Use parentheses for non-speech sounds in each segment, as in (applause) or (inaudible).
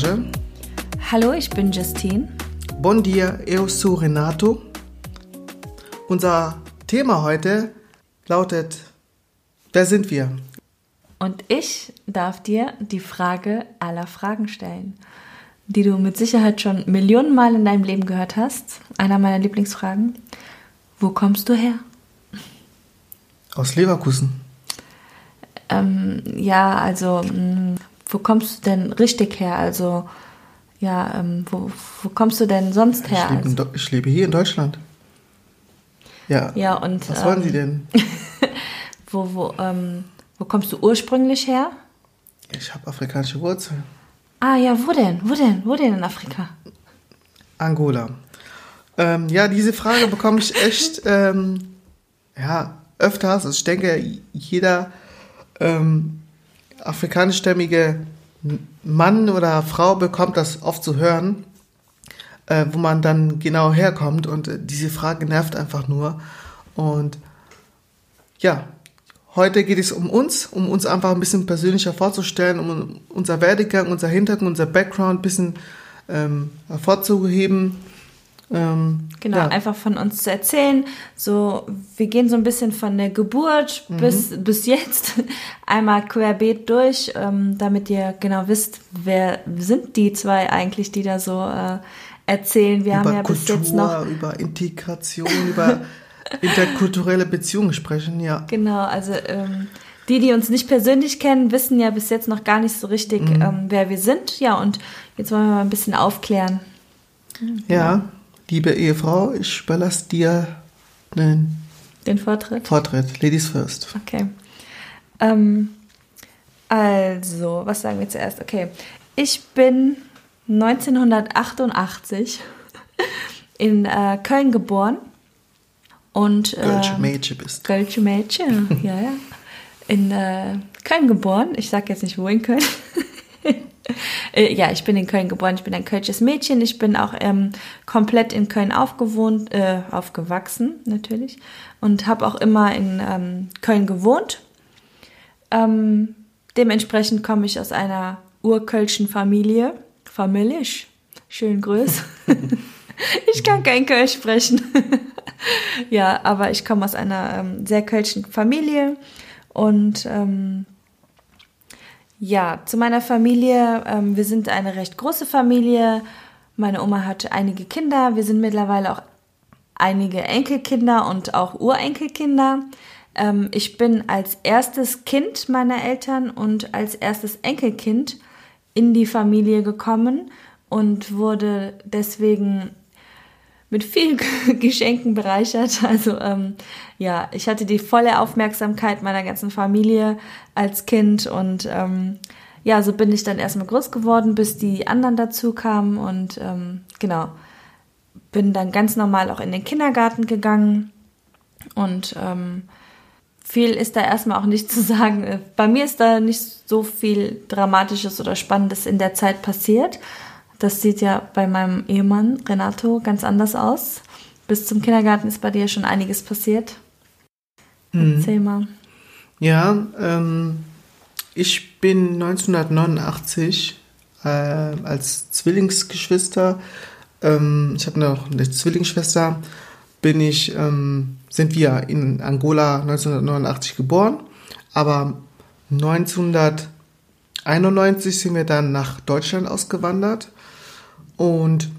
Kulturkarambolage. Hallo, ich bin Justine. Bon dia, eu sou Renato. Unser Thema heute lautet, wer sind wir? Und ich darf dir die Frage aller Fragen stellen, die du mit Sicherheit schon Millionen Mal in deinem Leben gehört hast. Einer meiner Lieblingsfragen. Wo kommst du her? Aus Leverkusen. Ähm, ja, also, mh, wo kommst du denn richtig her? Also, ja, ähm, wo, wo kommst du denn sonst her? Ich lebe, Also, ich lebe hier in Deutschland. Ja. ja, und. Was wollen ähm, Sie denn? (laughs) Wo, wo, ähm, wo kommst du ursprünglich her? Ich habe afrikanische Wurzeln. Ah, ja, wo denn? Wo denn? Wo denn in Afrika? Angola. Ähm, ja, diese Frage bekomme ich echt ähm, ja, öfters. Also ich denke, jeder ähm, afrikanischstämmige Mann oder Frau bekommt das oft zu hören, äh, wo man dann genau herkommt. Und äh, diese Frage nervt einfach nur. Und ja, heute geht es um uns, um uns einfach ein bisschen persönlicher vorzustellen, um unser Werdegang, unser Hintergrund, unser Background ein bisschen ähm, hervorzuheben. Ähm, Genau, ja. einfach von uns zu erzählen. So, wir gehen so ein bisschen von der Geburt Mhm. bis, bis jetzt (laughs) einmal querbeet durch, ähm, damit ihr genau wisst, wer sind die zwei eigentlich, die da so äh, erzählen. Wir haben über ja bis Kultur, jetzt noch über Integration, über (laughs) interkulturelle Beziehungen sprechen, ja. Genau, also ähm, die, die uns nicht persönlich kennen, wissen ja bis jetzt noch gar nicht so richtig, Mhm. ähm, wer wir sind. Ja, und jetzt wollen wir mal ein bisschen aufklären. Ja, liebe Ehefrau, ich überlasse dir den Den Vortritt. Vortritt. Ladies first. Okay. Ähm, also, was sagen wir zuerst? Okay. Ich bin 1988 (laughs) in äh, Köln geboren. Und, Kölsch ähm, Mädchen bist. Kölsche Mädchen, ja, ja. In äh, Köln geboren. Ich sag jetzt nicht, wo in Köln. (laughs) (laughs) Äh, ja, ich bin in Köln geboren. Ich bin ein kölsches Mädchen. Ich bin auch ähm, komplett in Köln aufgewohnt, äh, aufgewachsen natürlich. Und habe auch immer in ähm, Köln gewohnt. Ähm, dementsprechend komme ich aus einer urkölschen Familie. Familisch. Schön grüß. (laughs) ich kann kein Kölsch sprechen. (laughs) ja, aber ich komme aus einer ähm, sehr kölschen Familie und ähm, ja, zu meiner Familie. Ähm, wir sind eine recht große Familie. Meine Oma hat einige Kinder. Wir sind mittlerweile auch einige Enkelkinder und auch Urenkelkinder. Ähm, ich bin als erstes Kind meiner Eltern und als erstes Enkelkind in die Familie gekommen und wurde deswegen mit vielen Geschenken bereichert. Also ähm, ja, ich hatte die volle Aufmerksamkeit meiner ganzen Familie als Kind und ähm, ja, so bin ich dann erstmal groß geworden, bis die anderen dazu kamen und ähm, genau, bin dann ganz normal auch in den Kindergarten gegangen und ähm, viel ist da erstmal auch nicht (laughs) zu sagen. Bei mir ist da nicht so viel Dramatisches oder Spannendes in der Zeit passiert. Das sieht ja bei meinem Ehemann Renato ganz anders aus. Bis zum Kindergarten ist bei dir schon einiges passiert. Erzähl mal. Ja, ähm, ich bin 1989 äh, als Zwillingsgeschwister, ähm, ich habe noch eine Zwillingsschwester, bin ich, ähm, sind wir in Angola 1989 geboren, aber 1991 sind wir dann nach Deutschland ausgewandert und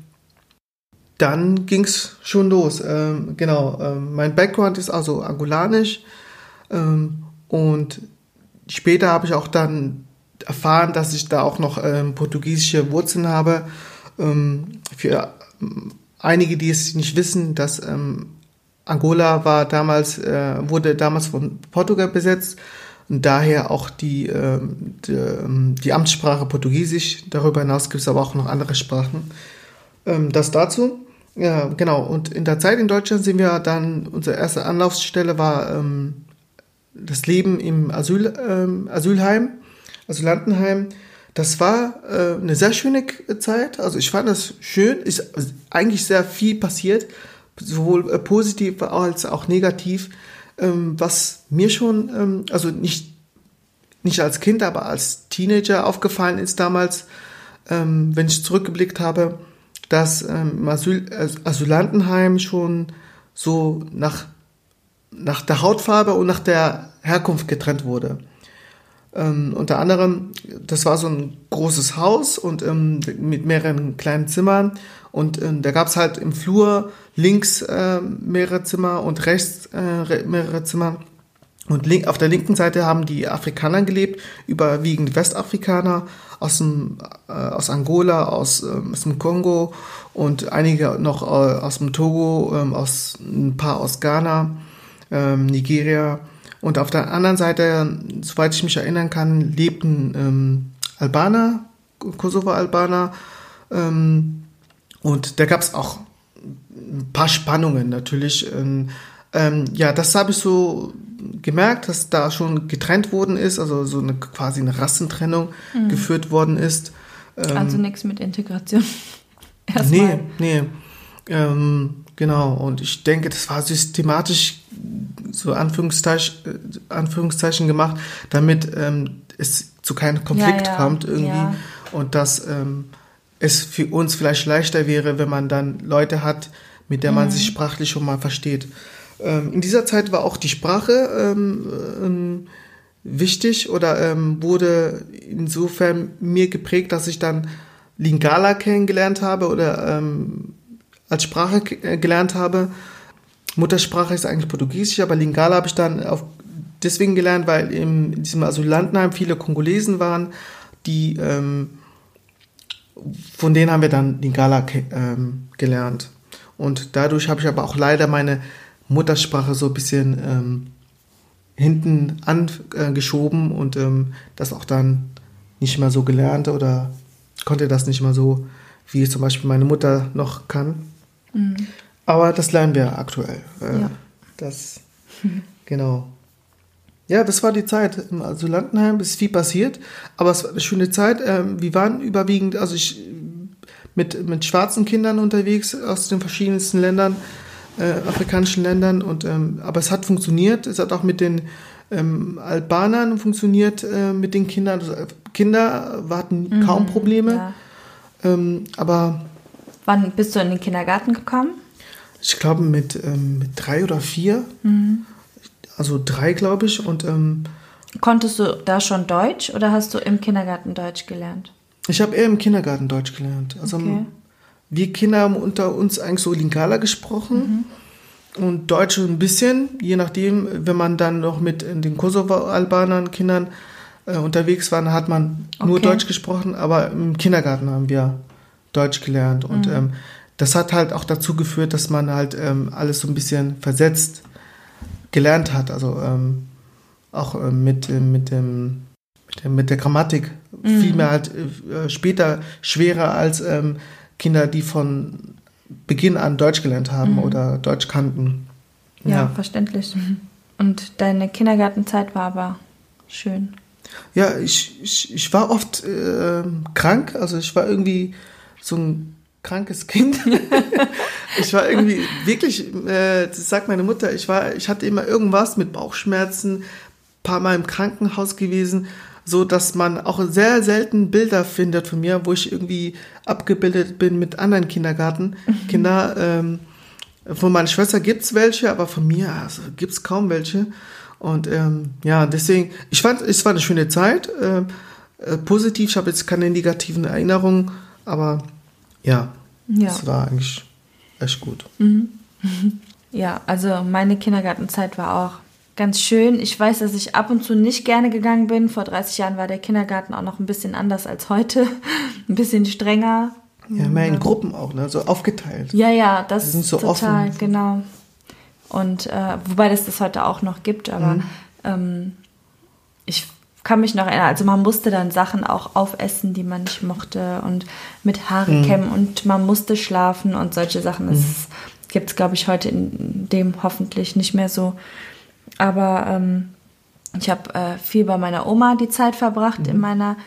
dann ging es schon los. Ähm, genau, ähm, mein Background ist also angolanisch ähm, und später habe ich auch dann erfahren, dass ich da auch noch ähm, portugiesische Wurzeln habe. Ähm, für ähm, einige, die es nicht wissen, dass Angola war damals, äh, wurde damals von Portugal besetzt und daher auch die, ähm, die, ähm, die Amtssprache Portugiesisch. Darüber hinaus gibt es aber auch noch andere Sprachen. Ähm, das dazu. Ja, genau. Und in der Zeit in Deutschland sind wir dann, unsere erste Anlaufstelle war ähm, das Leben im Asyl, ähm, Asylheim, Asylantenheim. Das war äh, eine sehr schöne Zeit. Also ich fand das schön. Ist eigentlich sehr viel passiert, sowohl äh, positiv als auch negativ. Ähm, was mir schon, ähm, also nicht nicht als Kind, aber als Teenager aufgefallen ist damals, ähm, wenn ich zurückgeblickt habe, dass ähm, im Asyl, Asylantenheim schon so nach, nach der Hautfarbe und nach der Herkunft getrennt wurde. Ähm, unter anderem, das war so ein großes Haus und ähm, mit mehreren kleinen Zimmern und ähm, da gab es halt im Flur links äh, mehrere Zimmer und rechts äh, mehrere Zimmer. Und link, auf der linken Seite haben die Afrikaner gelebt, überwiegend Westafrikaner aus, dem, äh, aus Angola, aus, ähm, aus dem Kongo und einige noch äh, aus dem Togo, ähm, aus, ein paar aus Ghana, ähm, Nigeria. Und auf der anderen Seite, soweit ich mich erinnern kann, lebten ähm, Albaner, Kosovo-Albaner. Ähm, und da gab es auch ein paar Spannungen natürlich. Ähm, ähm, ja, das habe ich so gemerkt, dass da schon getrennt worden ist, also so eine quasi eine Rassentrennung mhm. geführt worden ist. Ähm, also nichts mit Integration. (laughs) Erstmal. Nee, nee. Ähm, genau. Und ich denke, das war systematisch so Anführungszeichen, äh, Anführungszeichen gemacht, damit ähm, es zu keinem Konflikt ja, ja. kommt irgendwie. Ja. Und dass ähm, es für uns vielleicht leichter wäre, wenn man dann Leute hat, mit der man mhm. sich sprachlich schon mal versteht. Ähm, in dieser Zeit war auch die Sprache ähm, ähm, wichtig oder ähm, wurde insofern mir geprägt, dass ich dann Lingala kennengelernt habe oder ähm, als Sprache äh, gelernt habe. Muttersprache ist eigentlich Portugiesisch, aber Lingala habe ich dann auf, deswegen gelernt, weil in diesem Asylantenheim viele Kongolesen waren, die ähm, von denen haben wir dann Lingala ähm, gelernt. Und dadurch habe ich aber auch leider meine Muttersprache so ein bisschen ähm, hinten angeschoben und ähm, das auch dann nicht mehr so gelernt oder konnte das nicht mehr so, wie zum Beispiel meine Mutter noch kann. Mhm. Aber das lernen wir aktuell. Äh, ja. Das, (laughs) genau. Ja, das war die Zeit im Asylantenheim. Es ist viel passiert, aber es war eine schöne Zeit. Ähm, wir waren überwiegend, also ich mit, mit schwarzen Kindern unterwegs aus den verschiedensten Ländern, äh, afrikanischen Ländern. Und, ähm, aber es hat funktioniert. Es hat auch mit den ähm, Albanern funktioniert, äh, mit den Kindern. Also, Kinder hatten mhm, kaum Probleme. Ja. Ähm, aber. Wann bist du in den Kindergarten gekommen? Ich glaube mit, ähm, mit drei oder vier. Mhm. Also drei, glaube ich. Und, ähm, Konntest du da schon Deutsch oder hast du im Kindergarten Deutsch gelernt? Ich habe eher im Kindergarten Deutsch gelernt. Also okay. wir Kinder haben unter uns eigentlich so Lingala gesprochen mhm. und Deutsch ein bisschen, je nachdem, wenn man dann noch mit den Kosovo-Albanern Kindern äh, unterwegs war, hat man okay. nur Deutsch gesprochen, aber im Kindergarten haben wir Deutsch gelernt und mhm. ähm, das hat halt auch dazu geführt, dass man halt ähm, alles so ein bisschen versetzt gelernt hat. Also ähm, auch äh, mit, äh, mit, dem, mit, der, mit der Grammatik. Mhm. Viel mehr halt äh, später schwerer als ähm, Kinder, die von Beginn an Deutsch gelernt haben mhm. oder Deutsch kannten. Ja, ja, verständlich. Und deine Kindergartenzeit war aber schön. Ja, ich, ich, ich war oft äh, krank. Also ich war irgendwie so ein krankes Kind. (laughs) ich war irgendwie wirklich, äh, das sagt meine Mutter, ich war, ich hatte immer irgendwas mit Bauchschmerzen, paar Mal im Krankenhaus gewesen, so dass man auch sehr selten Bilder findet von mir, wo ich irgendwie abgebildet bin mit anderen Kindergartenkinder. Mhm. Ähm, von meiner Schwester gibt's welche, aber von mir also, gibt's kaum welche. Und ähm, ja, deswegen, ich fand, es war eine schöne Zeit. Äh, äh, positiv, ich habe jetzt keine negativen Erinnerungen, aber ja, ja. es war eigentlich echt gut. Mhm. (laughs) Ja, also meine Kindergartenzeit war auch ganz schön. Ich weiß, dass ich ab und zu nicht gerne gegangen bin. Vor 30 Jahren war der Kindergarten auch noch ein bisschen anders als heute. (laughs) ein bisschen strenger. Ja, mehr in Gruppen auch, ne? so aufgeteilt. Ja, ja, das ist so total, offen. genau. Und äh, wobei das das heute auch noch gibt, aber mhm. ähm, ich kann mich noch erinnern, also man musste dann Sachen auch aufessen, die man nicht mochte und mit Haare mhm. kämmen und man musste schlafen und solche Sachen. Das mhm. gibt es, glaube ich, heute in dem hoffentlich nicht mehr so. Aber ähm, ich habe äh, viel bei meiner Oma die Zeit verbracht mhm. in meiner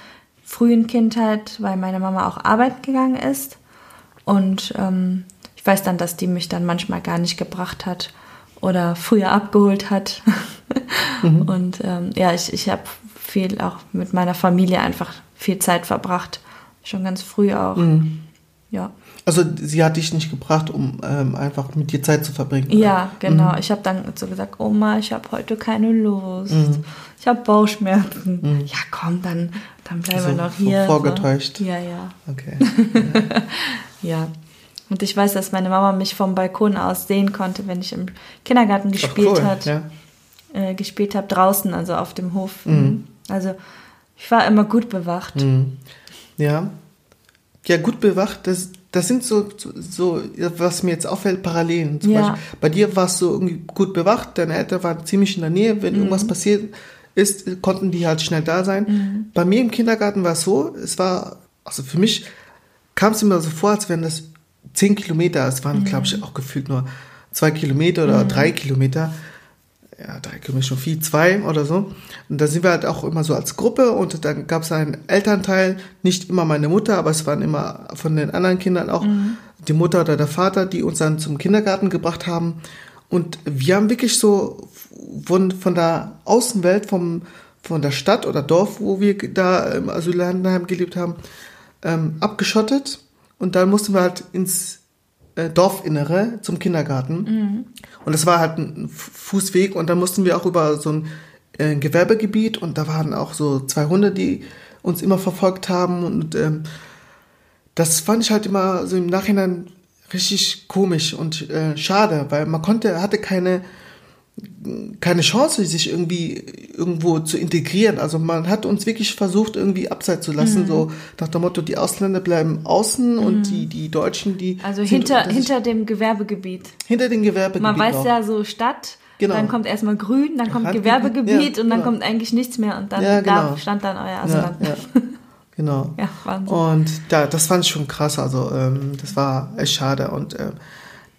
frühen Kindheit, weil meine Mama auch arbeiten gegangen ist. Und ähm, ich weiß dann, dass die mich dann manchmal gar nicht gebracht hat oder früher abgeholt hat. (laughs) mhm. Und ähm, ja, ich, ich habe viel auch mit meiner Familie einfach viel Zeit verbracht. Schon ganz früh auch. Mhm. Ja. Also sie hat dich nicht gebracht, um ähm, einfach mit dir Zeit zu verbringen. oder? Ja, genau. Ich habe dann so gesagt, Oma, ich habe heute keine Lust. Ich habe Bauchschmerzen. Ja, komm, dann, dann bleiben So wir noch hier. vorgetäuscht. So. Ja, ja, Okay. (laughs) ja. Und ich weiß, dass meine Mama mich vom Balkon aus sehen konnte, wenn ich im Kindergarten gespielt cool, hat, Ja. äh, gespielt habe draußen, also auf dem Hof. Mhm. Also ich war immer gut bewacht. Mhm. Ja. Ja, gut bewacht, das, das sind so, so, was mir jetzt auffällt, Parallelen. Zum Ja. Beispiel, bei dir warst du irgendwie gut bewacht, deine Eltern waren ziemlich in der Nähe, wenn irgendwas passiert ist, konnten die halt schnell da sein. Bei mir im Kindergarten war es so, es war, also für mich kam es immer so vor, als wären das zehn Kilometer, es waren, glaube ich, auch gefühlt nur zwei Kilometer oder drei Kilometer ja, drei Kilometer schon viel, zwei oder so. Und da sind wir halt auch immer so als Gruppe und dann gab es einen Elternteil, nicht immer meine Mutter, aber es waren immer von den anderen Kindern auch die Mutter oder der Vater, die uns dann zum Kindergarten gebracht haben. Und wir haben wirklich so von, von der Außenwelt, vom, von der Stadt oder Dorf, wo wir da im Asylantenheim gelebt haben, ähm, abgeschottet. Und dann mussten wir halt ins äh, Dorfinnere zum Kindergarten. Und das war halt ein Fu- Fußweg und dann mussten wir auch über so ein äh, Gewerbegebiet und da waren auch so zwei Hunde, die uns immer verfolgt haben und ähm, das fand ich halt immer so im Nachhinein richtig komisch und äh, schade, weil man konnte, hatte keine keine Chance, sich irgendwie irgendwo zu integrieren. Also man hat uns wirklich versucht, irgendwie abseits zu lassen, so nach dem Motto, die Ausländer bleiben außen und die, die Deutschen, die Also hinter, hinter dem Gewerbegebiet. hinter den Gewerbegebiet Man weiß noch. ja so Stadt, Genau. dann kommt erstmal Grün, dann kommt Randgebiet, Gewerbegebiet ja, und dann genau. kommt eigentlich nichts mehr und dann Ja, genau. da stand dann euer Asylant. ja, (laughs) genau. Ja, Wahnsinn. Und da, das fand ich schon krass. Also ähm, das war echt schade und ähm,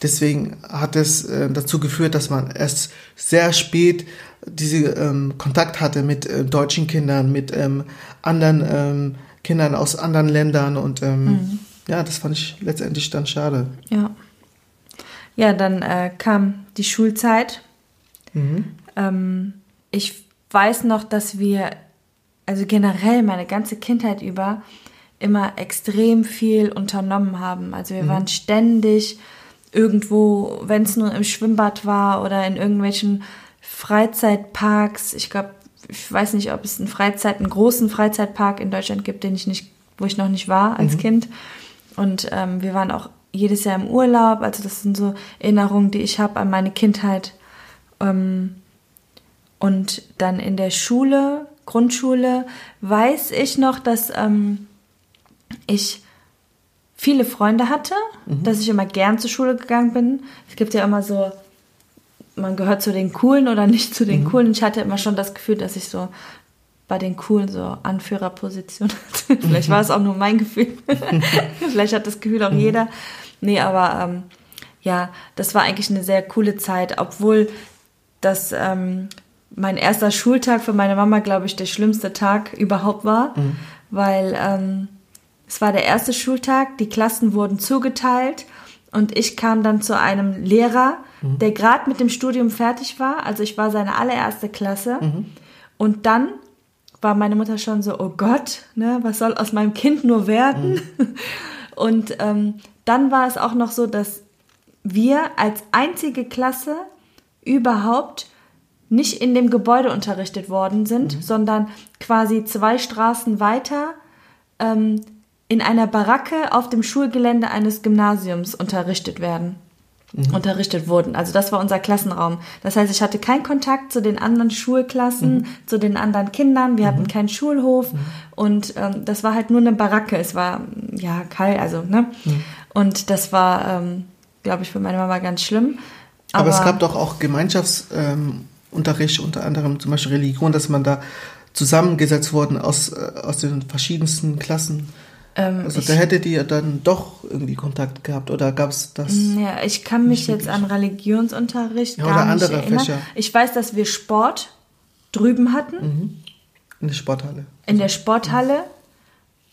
deswegen hat es äh, dazu geführt, dass man erst sehr spät diese ähm, Kontakt hatte mit äh, deutschen Kindern, mit ähm, anderen ähm, Kindern aus anderen Ländern und ähm, Mhm. ja, das fand ich letztendlich dann schade. Ja. Ja, dann äh, kam die Schulzeit. Mhm. Ähm, ich weiß noch, dass wir, also generell meine ganze Kindheit über, immer extrem viel unternommen haben. Also wir waren ständig irgendwo, wenn es nur im Schwimmbad war oder in irgendwelchen Freizeitparks. Ich glaube, ich weiß nicht, ob es einen Freizeit, einen großen Freizeitpark in Deutschland gibt, den ich nicht, wo ich noch nicht war als Kind. Und ähm, wir waren auch jedes Jahr im Urlaub. Also das sind so Erinnerungen, die ich habe an meine Kindheit. Ähm, und dann in der Schule, Grundschule, weiß ich noch, dass ähm, ich viele Freunde hatte, dass ich immer gern zur Schule gegangen bin. Es gibt ja immer so, man gehört zu den Coolen oder nicht zu den Coolen. Ich hatte immer schon das Gefühl, dass ich so bei den Coolen so Anführerposition hatte. Vielleicht war es auch nur mein Gefühl. (laughs) Vielleicht hat das Gefühl auch jeder. Nee, aber ähm, ja, das war eigentlich eine sehr coole Zeit, obwohl das ähm, mein erster Schultag für meine Mama, glaube ich, der schlimmste Tag überhaupt war, weil ähm, es war der erste Schultag, die Klassen wurden zugeteilt und ich kam dann zu einem Lehrer, der gerade mit dem Studium fertig war. Also ich war seine allererste Klasse. Und dann war meine Mutter schon so, oh Gott, ne, was soll aus meinem Kind nur werden? (laughs) Und ähm, dann war es auch noch so, dass wir als einzige Klasse überhaupt nicht in dem Gebäude unterrichtet worden sind, sondern quasi zwei Straßen weiter ähm, in einer Baracke auf dem Schulgelände eines Gymnasiums unterrichtet werden. Unterrichtet wurden. Also das war unser Klassenraum. Das heißt, ich hatte keinen Kontakt zu den anderen Schulklassen, zu den anderen Kindern. Wir hatten keinen Schulhof und ähm, das war halt nur eine Baracke. Es war ja kalt, also ne. Und das war, ähm, glaube ich, für meine Mama ganz schlimm. Aber, es gab doch auch Gemeinschaftsunterricht, ähm, unter anderem zum Beispiel Religion, dass man da zusammengesetzt worden aus, äh, aus den verschiedensten Klassen. Ähm, Also ich, da hättet ihr dann doch irgendwie Kontakt gehabt oder gab es das? ja, ich kann mich jetzt an Religionsunterricht Ja, gar oder nicht andere erinnern. Fächer. Ich weiß, dass wir Sport drüben hatten. In der Sporthalle. in der Sporthalle.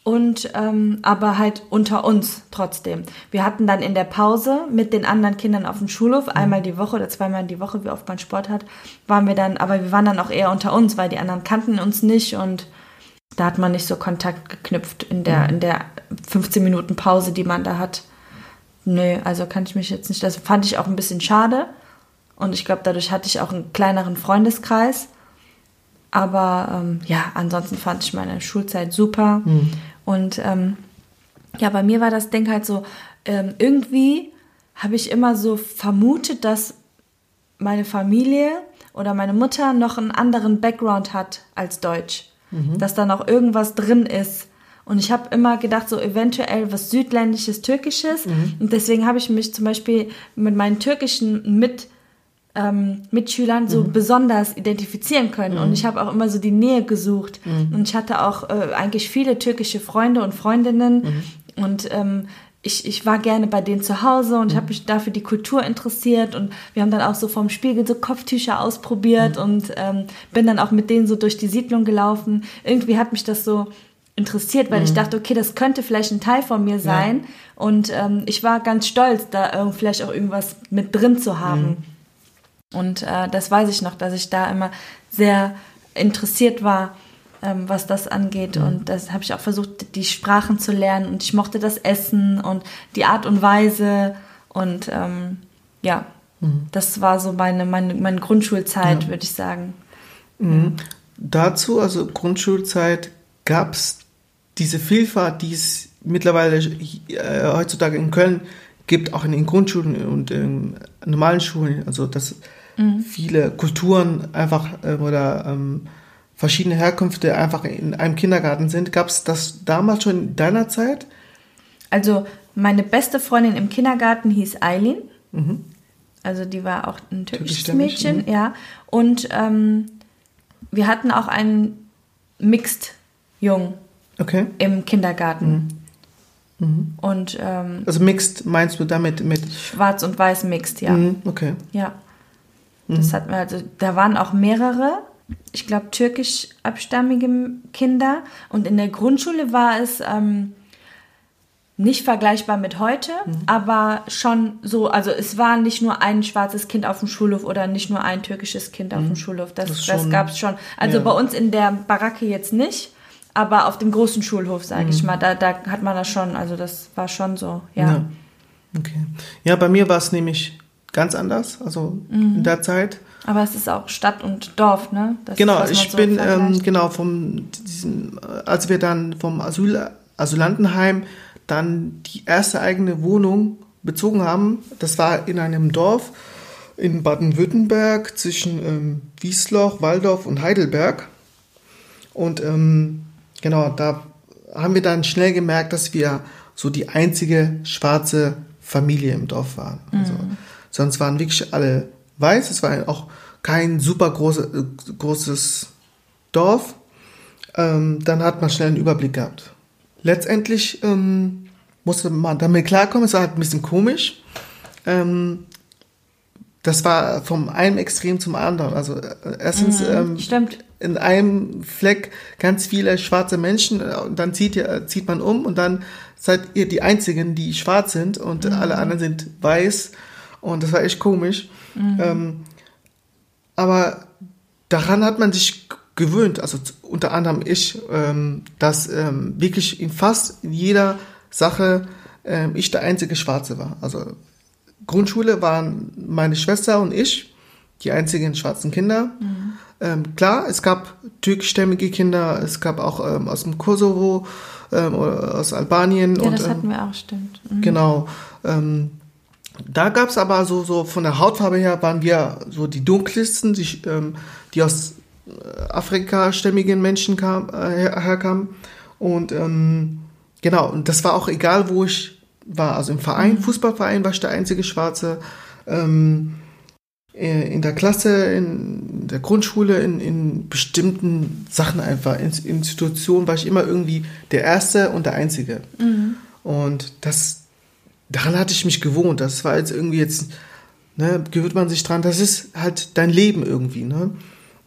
und ähm, aber halt unter uns trotzdem. Wir hatten dann in der Pause mit den anderen Kindern auf dem Schulhof einmal die Woche oder zweimal die Woche, wie oft man Sport hat, waren wir dann, aber wir waren dann auch eher unter uns, weil die anderen kannten uns nicht und da hat man nicht so Kontakt geknüpft in der in der 15 Minuten Pause, die man da hat. Nö, also kann ich mich jetzt nicht. Das fand ich auch ein bisschen schade und ich glaube, dadurch hatte ich auch einen kleineren Freundeskreis. Aber ähm, ja, ansonsten fand ich meine Schulzeit super. Mhm. Und ähm, ja, bei mir war das Ding halt so, ähm, irgendwie habe ich immer so vermutet, dass meine Familie oder meine Mutter noch einen anderen Background hat als Deutsch. Dass da noch irgendwas drin ist. Und ich habe immer gedacht, so eventuell was Südländisches, Türkisches. Und deswegen habe ich mich zum Beispiel mit meinen türkischen mit, ähm, Mitschülern so besonders identifizieren können. Und ich habe auch immer so die Nähe gesucht. Und ich hatte auch äh, eigentlich viele türkische Freunde und Freundinnen. Und ähm, ich, ich war gerne bei denen zu Hause und ich habe mich dafür die Kultur interessiert und wir haben dann auch so vom Spiegel so Kopftücher ausprobiert und ähm, bin dann auch mit denen so durch die Siedlung gelaufen. Irgendwie hat mich das so interessiert, weil ich dachte, okay, das könnte vielleicht ein Teil von mir sein und ähm, ich war ganz stolz, da irgend- vielleicht auch irgendwas mit drin zu haben. Und äh, das weiß ich noch, dass ich da immer sehr interessiert war, ähm, was das angeht. Und das habe ich auch versucht, die Sprachen zu lernen. Und ich mochte das Essen und die Art und Weise. Und ähm, ja, das war so meine, meine, meine Grundschulzeit, würde ich sagen. Dazu, also Grundschulzeit, gab es diese Vielfalt, die es mittlerweile äh, heutzutage in Köln gibt, auch in den Grundschulen und in normalen Schulen. Also dass viele Kulturen einfach ähm, oder ähm, verschiedene Herkünfte einfach in einem Kindergarten sind. Gab es das damals schon in deiner Zeit? Also meine beste Freundin im Kindergarten hieß Eileen. Also die war auch ein türkisches Türkischstämmig, Mädchen, ja. Und ähm, wir hatten auch einen Mixed-Jungen Okay. im Kindergarten. Und ähm, Also mixed meinst du damit mit? schwarz und weiß Mixed, ja. Mhm, okay. Ja. Das hatten wir also, da waren auch mehrere, ich glaube, türkisch abstammige Kinder. Und in der Grundschule war es ähm, nicht vergleichbar mit heute, aber schon so, also es war nicht nur ein schwarzes Kind auf dem Schulhof oder nicht nur ein türkisches Kind auf dem Schulhof. Das, Das das, gab es schon. Also ja. bei uns in der Baracke jetzt nicht. Aber auf dem großen Schulhof, sage ich mal, da, da hat man das schon, also das war schon so, ja. Ja. Okay. Ja, bei mir war es nämlich ganz anders, also in der Zeit. Aber es ist auch Stadt und Dorf, ne? Das ist, Genau, man ich so bin ähm, genau vom diesem, als wir dann vom Asyl, Asylantenheim dann die erste eigene Wohnung bezogen haben. Das war in einem Dorf in Baden-Württemberg zwischen ähm, Wiesloch, Waldorf und Heidelberg. Und ähm, genau, da haben wir dann schnell gemerkt, dass wir so die einzige schwarze Familie im Dorf waren. Also, sonst waren wirklich alle weiß. Es war auch kein super große, großes Dorf. Ähm, dann hat man schnell einen Überblick gehabt. Letztendlich ähm, musste man damit klarkommen. Es war halt ein bisschen komisch. Ähm, das war vom einen Extrem zum anderen. Also äh, erstens ähm, Stimmt. in einem Fleck ganz viele schwarze Menschen äh, und dann zieht, ihr, zieht man um und dann seid ihr die Einzigen, die schwarz sind und alle anderen sind weiß und das war echt komisch. Ähm, aber daran hat man sich gewöhnt, also unter anderem ich, ähm, dass ähm, wirklich in fast jeder Sache ähm, ich der einzige Schwarze war. Also Grundschule waren meine Schwester und ich die einzigen schwarzen Kinder. Ähm, klar, es gab türkischstämmige Kinder, es gab auch ähm, aus dem Kosovo, ähm, oder aus Albanien. Ja, und, das hatten wir auch, stimmt. Mhm. Genau. Da gab es aber so, so von der Hautfarbe her waren wir so die dunkelsten, die, ähm, die aus äh, afrikastämmigen Menschen kam, äh, her- herkamen. Und ähm, genau, und das war auch egal, wo ich war. Also im Verein, Fußballverein war ich der einzige Schwarze. Ähm, äh, in der Klasse, in der Grundschule, in, in bestimmten Sachen einfach, in Institutionen war ich immer irgendwie der Erste und der Einzige. Und das, daran hatte ich mich gewohnt. Das war jetzt irgendwie jetzt, ne, gewöhnt man sich dran. Das ist halt dein Leben irgendwie, ne?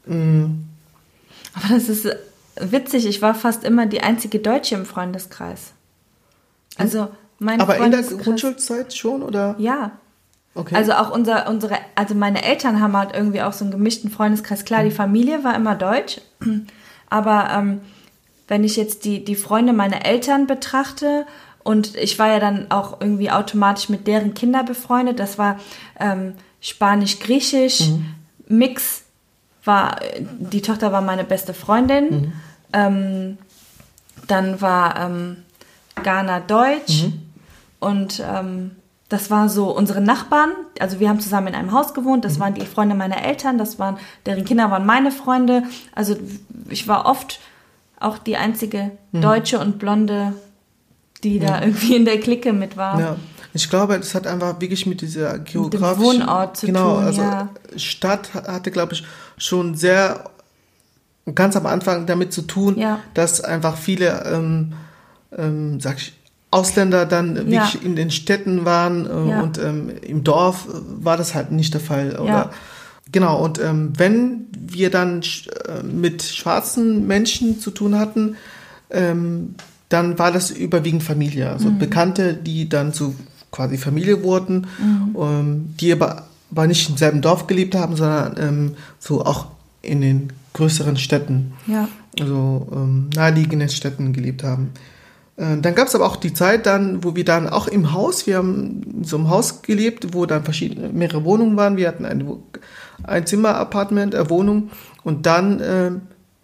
Mm, Aber das ist witzig, ich war fast immer die einzige Deutsche im Freundeskreis. Also mein Aber in der Grundschulzeit schon oder? Ja. Okay. Also auch unser, unsere, also meine Eltern haben halt irgendwie auch so einen gemischten Freundeskreis. Klar, Mhm. die Familie war immer deutsch, (clears throat) aber ähm, wenn ich jetzt die, die Freunde meiner Eltern betrachte und ich war ja dann auch irgendwie automatisch mit deren Kinder befreundet, das war ähm, Spanisch-Griechisch, Mhm. Mix war, die Tochter war meine beste Freundin, Mhm. ähm, dann war ähm, Ghana Deutsch Mhm. und ähm, das war so unsere Nachbarn. Also wir haben zusammen in einem Haus gewohnt. Mhm. Das waren die Freunde meiner Eltern. Das waren deren Kinder waren meine Freunde. Also ich war oft auch die einzige Mhm. Deutsche und Blonde, die da irgendwie in der Clique mit war. Ja, ich glaube, das hat einfach wirklich mit dieser geografischen Wohnort zu genau, tun, also ja. Stadt hatte, glaube ich, schon sehr ganz am Anfang damit zu tun, Ja. dass einfach viele, ähm, ähm, sag ich, Ausländer dann Ja. wirklich in den Städten waren äh, Ja. und ähm, im Dorf äh, war das halt nicht der Fall. Oder? Ja. Genau, und ähm, wenn wir dann sch- äh, mit schwarzen Menschen zu tun hatten, ähm, dann war das überwiegend Familie, also Mhm. Bekannte, die dann zu quasi Familie wurden, ähm, die aber, aber nicht im selben Dorf gelebt haben, sondern ähm, so auch in den größeren Städten, Ja. also ähm, naheliegenden Städten gelebt haben. Äh, Dann gab es aber auch die Zeit dann, wo wir dann auch im Haus, wir haben in so einem Haus gelebt, wo dann verschiedene, mehrere Wohnungen waren. Wir hatten ein, ein Zimmer-Apartment, äh, Wohnung und dann äh,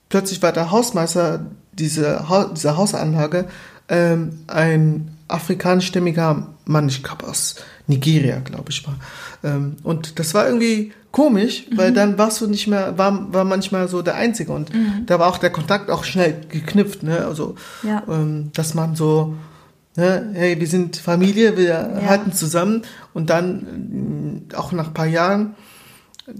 plötzlich war der Hausmeister diese, Ha- dieser Hausanlage ähm, ein afrikanischstämmiger Mann, ich glaube aus Nigeria, glaube ich war. Ähm, und das war irgendwie komisch, weil dann warst du nicht mehr, war, war manchmal so der Einzige und da war auch der Kontakt auch schnell geknüpft, ne? Also, Ja. ähm, dass man so, ne, hey, wir sind Familie, wir Ja. halten zusammen und dann äh, auch nach ein paar Jahren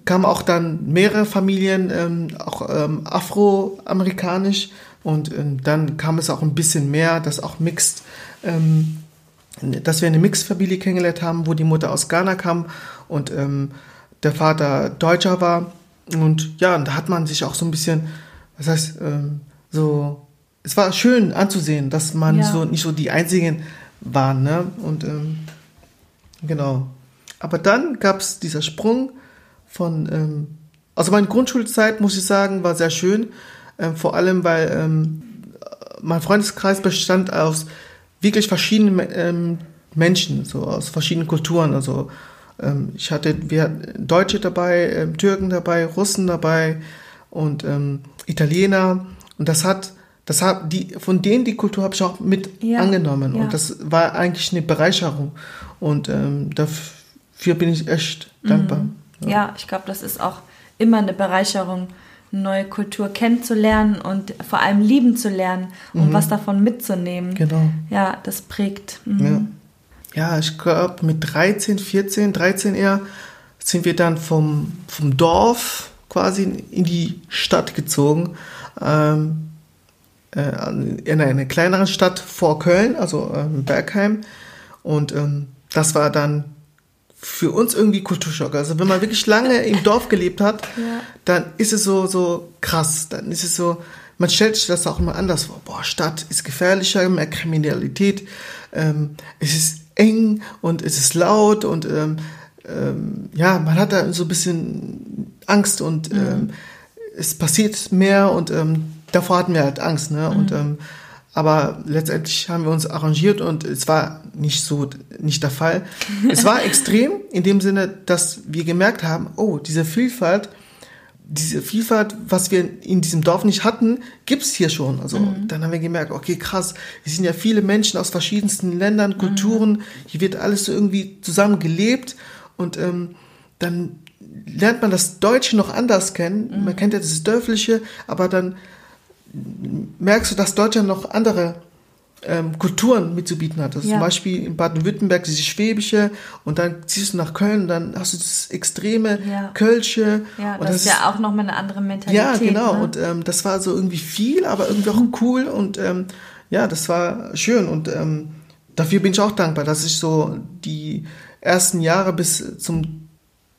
kamen auch dann mehrere Familien, ähm, auch ähm, afroamerikanisch und ähm, dann kam es auch ein bisschen mehr, dass auch mixed, ähm, dass wir eine Mixed-Familie kennengelernt haben, wo die Mutter aus Ghana kam und ähm, der Vater Deutscher war und ja, und da hat man sich auch so ein bisschen, was heißt, ähm, so, es war schön anzusehen, dass man Ja. so nicht so die Einzigen waren, ne? Und ähm, genau. Aber dann gab es dieser Sprung von, ähm, also meine Grundschulzeit, muss ich sagen, war sehr schön. Ähm, vor allem, weil ähm, mein Freundeskreis bestand aus wirklich verschiedenen ähm, Menschen, so aus verschiedenen Kulturen. Also ähm, ich hatte, wir hatten Deutsche dabei, ähm, Türken dabei, Russen dabei und ähm, Italiener. Und das hat, das hat die, von denen die Kultur habe ich auch mit Ja, angenommen. ja. Und das war eigentlich eine Bereicherung. Und ähm, dafür bin ich echt dankbar. Ja, ich glaube, das ist auch immer eine Bereicherung, eine neue Kultur kennenzulernen und vor allem lieben zu lernen und was davon mitzunehmen. Genau. Ja, das prägt. Mhm. Ja. ja, ich glaube mit 13, 14, 13 eher sind wir dann vom, vom Dorf quasi in die Stadt gezogen. Ähm, äh, in eine kleinere Stadt vor Köln, also ähm, Bergheim. Und ähm, das war dann für uns irgendwie Kulturschock. Also wenn man wirklich lange im (laughs) Dorf gelebt hat, Ja. dann ist es so, so krass. Dann ist es so, man stellt sich das auch immer anders vor. Boah, Stadt ist gefährlicher, mehr Kriminalität, ähm, es ist eng und es ist laut und ähm, ähm, ja, man hat da so ein bisschen Angst und ähm, es passiert mehr und ähm, davor hatten wir halt Angst, ne? Und ähm, aber letztendlich haben wir uns arrangiert und es war nicht so, nicht der Fall. es war (laughs) extrem in dem Sinne, dass wir gemerkt haben, oh, diese Vielfalt, diese Vielfalt, was wir in diesem Dorf nicht hatten, gibt's hier schon. Also dann haben wir gemerkt, okay, krass, hier sind ja viele Menschen aus verschiedensten Ländern, Kulturen, hier wird alles so irgendwie zusammen gelebt und ähm, dann lernt man das Deutsche noch anders kennen. Man kennt ja das Dörfliche, aber dann merkst du, dass Deutschland noch andere ähm, Kulturen mitzubieten hat. Also Ja. Zum Beispiel in Baden-Württemberg dieses Schwäbische und dann ziehst du nach Köln und dann hast du das extreme Ja. Kölsche. Ja, und das, ist ja auch nochmal eine andere Mentalität. ja, genau. Ne? Und ähm, das war so irgendwie viel, aber irgendwie auch cool. Und ähm, ja, das war schön. Und ähm, dafür bin ich auch dankbar, dass ich so die ersten Jahre bis zum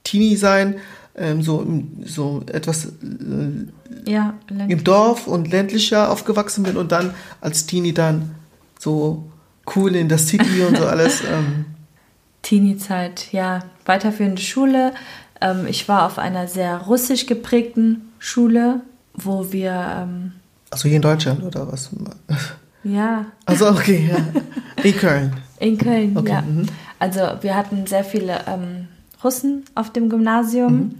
Teenie sein ähm, so, so etwas äh, Ja, im. Dorf und ländlicher aufgewachsen bin und dann als Teenie dann so cool in der City und so alles. (laughs) Ähm, Teenie-Zeit, ja, weiterführende Schule. Ähm, ich war auf einer sehr russisch geprägten Schule, wo wir, also hier in Deutschland oder was? ja, Also okay, ja. (laughs) In Köln. in Köln, Okay, ja. mhm. Also wir hatten sehr viele ähm, Russen auf dem Gymnasium Mhm.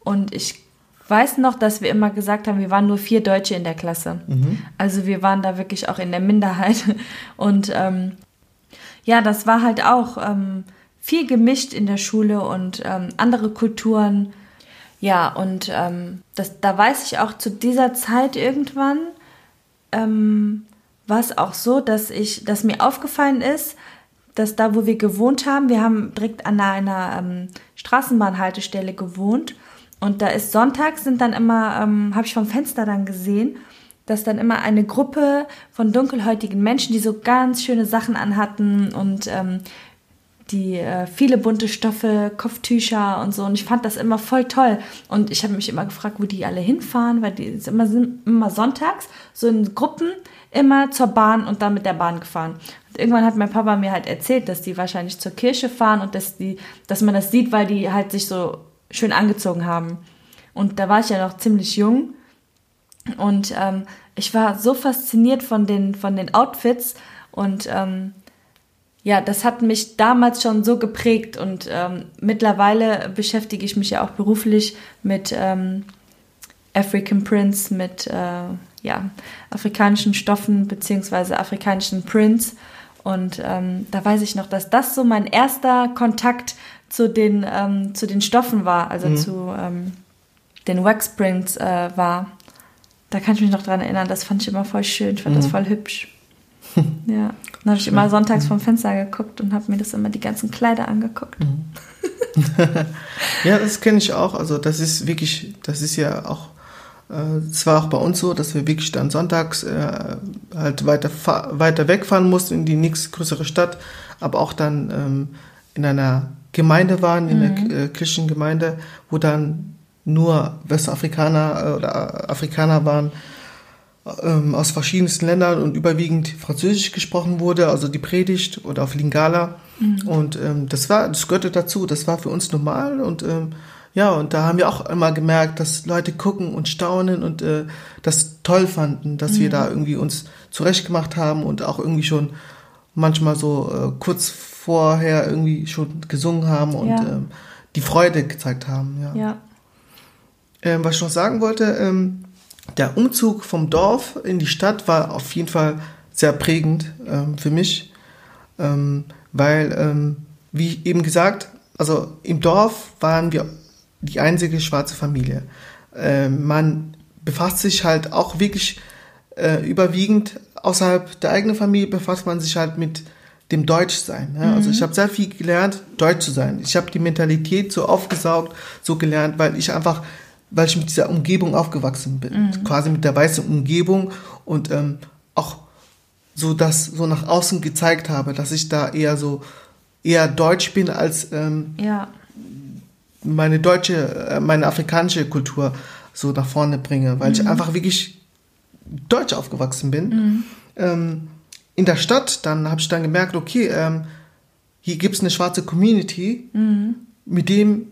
und ich weiß noch, dass wir immer gesagt haben, wir waren nur vier Deutsche in der Klasse. Mhm. Also wir waren da wirklich auch in der Minderheit. (laughs) Und ähm, ja, das war halt auch ähm, viel gemischt in der Schule und ähm, andere Kulturen. Ja, und ähm, das, da weiß ich auch zu dieser Zeit irgendwann, ähm, war es auch so, dass ich, dass mir aufgefallen ist, dass da, wo wir gewohnt haben, wir haben direkt an einer ähm, Straßenbahnhaltestelle gewohnt. Und da ist sonntags sind dann immer, ähm, habe ich vom Fenster dann gesehen, dass dann immer eine Gruppe von dunkelhäutigen Menschen, die so ganz schöne Sachen anhatten und ähm, die äh, viele bunte Stoffe, Kopftücher und so. Und ich fand das immer voll toll. Und ich habe mich immer gefragt, wo die alle hinfahren, weil die sind immer, sind immer sonntags so in Gruppen immer zur Bahn und dann mit der Bahn gefahren. Und irgendwann hat mein Papa mir halt erzählt, dass die wahrscheinlich zur Kirche fahren und dass die, dass man das sieht, weil die halt sich so schön angezogen haben. Und da war ich ja noch ziemlich jung. Und ähm, ich war so fasziniert von den, von den Outfits und ähm, ja, das hat mich damals schon so geprägt und ähm, mittlerweile beschäftige ich mich ja auch beruflich mit ähm, African Prints, mit äh, ja, afrikanischen Stoffen beziehungsweise afrikanischen Prints. Und ähm, da weiß ich noch, dass das so mein erster Kontakt zu den, ähm, zu den Stoffen war, also zu ähm, den Wax Prints äh, war. Da kann ich mich noch dran erinnern, das fand ich immer voll schön, ich fand das voll hübsch. (laughs) Ja, dann habe ich immer sonntags vom Fenster geguckt und habe mir das immer die ganzen Kleider angeguckt. (laughs) Ja, das kenne ich auch. Also das ist wirklich, das ist ja auch, äh, es war auch bei uns so, dass wir wirklich dann sonntags äh, halt weiter, weiter wegfahren mussten in die nächstgrößere Stadt, aber auch dann ähm, in einer Gemeinde waren, in der äh, christlichen Gemeinde, wo dann nur Westafrikaner äh, oder äh, Afrikaner waren ähm, aus verschiedensten Ländern und überwiegend Französisch gesprochen wurde, also die Predigt oder auf Lingala. Und ähm, das war, das gehörte dazu, das war für uns normal und ähm, ja, und da haben wir auch immer gemerkt, dass Leute gucken und staunen und äh, das toll fanden, dass wir da irgendwie uns zurechtgemacht haben und auch irgendwie schon manchmal so äh, kurz vorher irgendwie schon gesungen haben und Ja. ähm, die Freude gezeigt haben. Ja. Ja, Ähm, was ich noch sagen wollte, ähm, der Umzug vom Dorf in die Stadt war auf jeden Fall sehr prägend ähm, für mich, ähm, weil, ähm, wie eben gesagt, also im Dorf waren wir die einzige schwarze Familie. Ähm, man befasst sich halt auch wirklich äh, überwiegend außerhalb der eigenen Familie befasst man sich halt mit dem Deutschsein. Ne? Also ich habe sehr viel gelernt, Deutsch zu sein. Ich habe die Mentalität so aufgesaugt, so gelernt, weil ich einfach, weil ich mit dieser Umgebung aufgewachsen bin, quasi mit der weißen Umgebung und ähm, auch so das so nach außen gezeigt habe, dass ich da eher so eher deutsch bin als ähm, ja, meine deutsche, äh, meine afrikanische Kultur so nach vorne bringe, weil ich einfach wirklich deutsch aufgewachsen bin. Ähm, in der Stadt, dann habe ich dann gemerkt, okay, ähm, hier gibt es eine schwarze Community, mit dem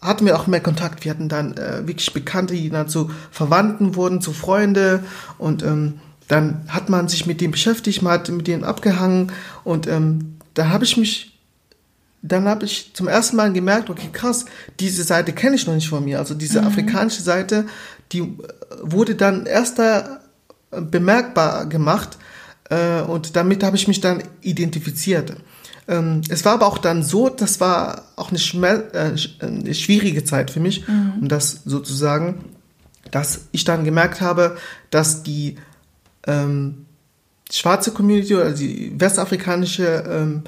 hatten wir auch mehr Kontakt. Wir hatten dann äh, wirklich Bekannte, die dann zu Verwandten wurden, zu Freunde und ähm, dann hat man sich mit dem beschäftigt, man hat mit denen abgehangen und ähm, da habe ich mich dann habe ich zum ersten Mal gemerkt, okay, krass, diese Seite kenne ich noch nicht von mir. Also diese afrikanische Seite, die äh, wurde dann erst da äh, bemerkbar gemacht äh, und damit habe ich mich dann identifiziert. Ähm, es war aber auch dann so, das war auch eine, schmer äh, eine schwierige Zeit für mich, um das sozusagen, dass ich dann gemerkt habe, dass die ähm, schwarze Community oder die westafrikanische ähm,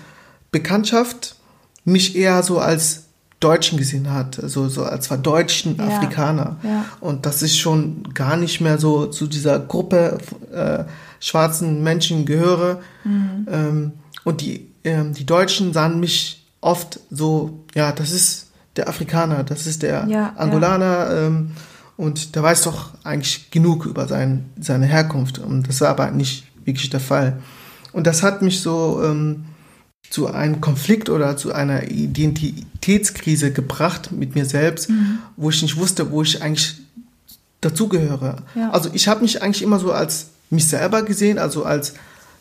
Bekanntschaft mich eher so als Deutschen gesehen hat, so, so als verdeutschen Ja, Afrikaner. ja. Und dass ich schon gar nicht mehr so zu dieser Gruppe äh, schwarzen Menschen gehöre. Ähm, und die, ähm, die Deutschen sahen mich oft so, ja, das ist der Afrikaner, das ist der ja, Angolaner. Ja. Ähm, und der weiß doch eigentlich genug über sein, seine Herkunft. Und das war aber nicht wirklich der Fall. Und das hat mich so ähm, zu einem Konflikt oder zu einer Identitätskrise gebracht mit mir selbst, mhm. wo ich nicht wusste, wo ich eigentlich dazugehöre. Ja. Also ich habe mich eigentlich immer so als mich selber gesehen, also als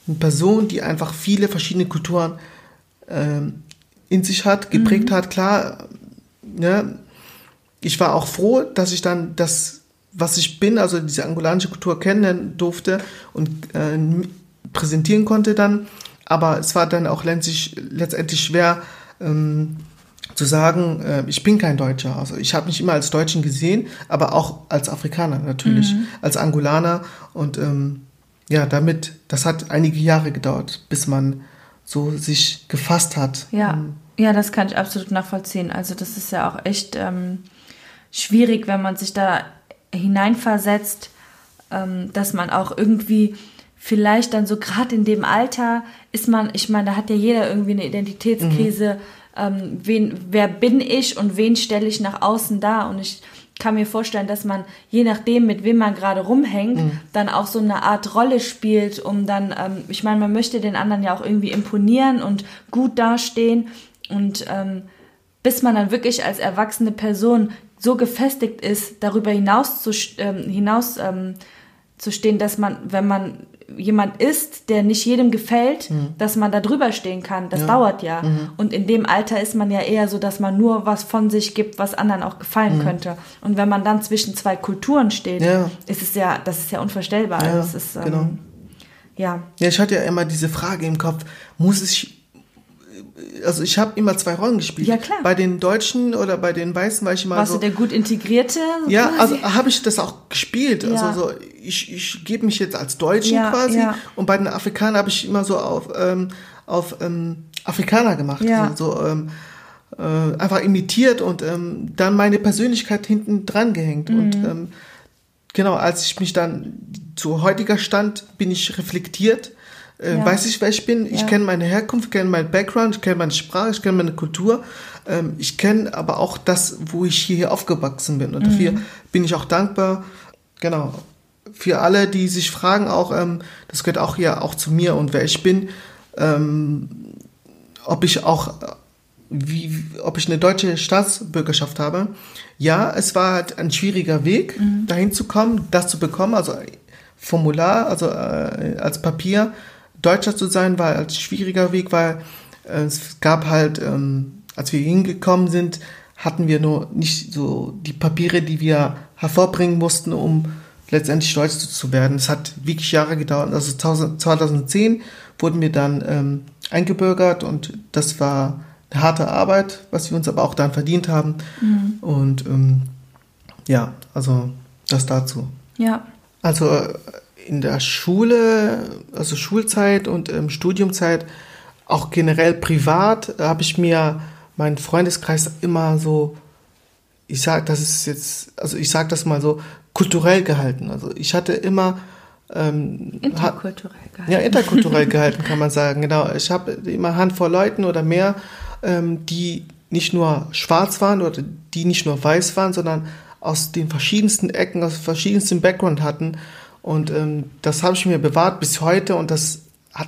eine Person, die einfach viele verschiedene Kulturen ähm, in sich hat, geprägt mhm. hat. Klar, ne, ich war auch froh, dass ich dann das, was ich bin, also diese angolanische Kultur kennenlernen durfte und äh, präsentieren konnte dann. Aber es war dann auch letztendlich, letztendlich schwer ähm, zu sagen, äh, ich bin kein Deutscher. Also ich habe mich immer als Deutschen gesehen, aber auch als Afrikaner natürlich, mhm. als Angolaner. Und ähm, ja, damit, das hat einige Jahre gedauert, bis man so sich gefasst hat. Ja, ähm, ja, das kann ich absolut nachvollziehen. Also das ist ja auch echt ähm, schwierig, wenn man sich da hineinversetzt, ähm, dass man auch irgendwie vielleicht dann so gerade in dem Alter ist man, ich meine, da hat ja jeder irgendwie eine Identitätskrise. Mhm. Ähm, wen, wer bin ich und wen stelle ich nach außen dar? Und ich kann mir vorstellen, dass man je nachdem, mit wem man gerade rumhängt, mhm. dann auch so eine Art Rolle spielt, um dann, ähm, ich meine, man möchte den anderen ja auch irgendwie imponieren und gut dastehen und ähm, bis man dann wirklich als erwachsene Person so gefestigt ist, darüber hinaus zu, ähm, hinaus ähm, zu stehen, dass man, wenn man jemand ist, der nicht jedem gefällt, mhm. dass man da drüber stehen kann. Das ja. dauert ja. Mhm. Und in dem Alter ist man ja eher so, dass man nur was von sich gibt, was anderen auch gefallen mhm. könnte. Und wenn man dann zwischen zwei Kulturen steht, ja. ist es ja, das ist ja unvorstellbar. Ja, das ist, ähm, genau. ja. Ja, ich hatte ja immer diese Frage im Kopf, muss ich also ich habe immer zwei Rollen gespielt. Ja, klar. Bei den Deutschen oder bei den Weißen war ich immer Warst so. du der gut integrierte? Ja, also habe ich das auch gespielt. Ja. Also so, ich, ich gebe mich jetzt als Deutschen ja, quasi. Ja. Und bei den Afrikanern habe ich immer so auf, ähm, auf ähm, Afrikaner gemacht. Ja. So, so ähm, äh, einfach imitiert und ähm, dann meine Persönlichkeit hinten dran gehängt. Mhm. Und ähm, genau, als ich mich dann zu heutiger Stand bin ich reflektiert äh, ja. weiß ich, wer ich bin. Ich ja. kenne meine Herkunft, kenne meinen Background, ich kenne meine Sprache, ich kenne meine Kultur. Ähm, ich kenne aber auch das, wo ich hier aufgewachsen bin. Und mhm. dafür bin ich auch dankbar. Genau. Für alle, die sich fragen, auch, ähm, das gehört auch hier auch zu mir und wer ich bin, ähm, ob ich auch, wie, ob ich eine deutsche Staatsbürgerschaft habe. Ja, es war halt ein schwieriger Weg, mhm. dahin zu kommen, das zu bekommen, also Formular, also äh, als Papier Deutscher zu sein war als schwieriger Weg, weil äh, es gab halt, ähm, als wir hingekommen sind, hatten wir nur nicht so die Papiere, die wir hervorbringen mussten, um letztendlich Deutsch zu werden. Es hat wirklich Jahre gedauert. Also 2010 wurden wir dann ähm, eingebürgert und das war eine harte Arbeit, was wir uns aber auch dann verdient haben. Mhm. Und ähm, ja, also das dazu. Ja. Also in der Schule, also Schulzeit und ähm, Studiumzeit, auch generell privat, habe ich mir meinen Freundeskreis immer so, ich sage, das ist jetzt, also ich sage das mal so, kulturell gehalten. Also ich hatte immer ähm, interkulturell gehalten. Ja, interkulturell gehalten kann man sagen. Genau. Ich habe immer Handvoll Leuten oder mehr, ähm, die nicht nur schwarz waren oder die nicht nur weiß waren, sondern aus den verschiedensten Ecken, aus verschiedensten Background hatten und ähm, das habe ich mir bewahrt bis heute und das hat,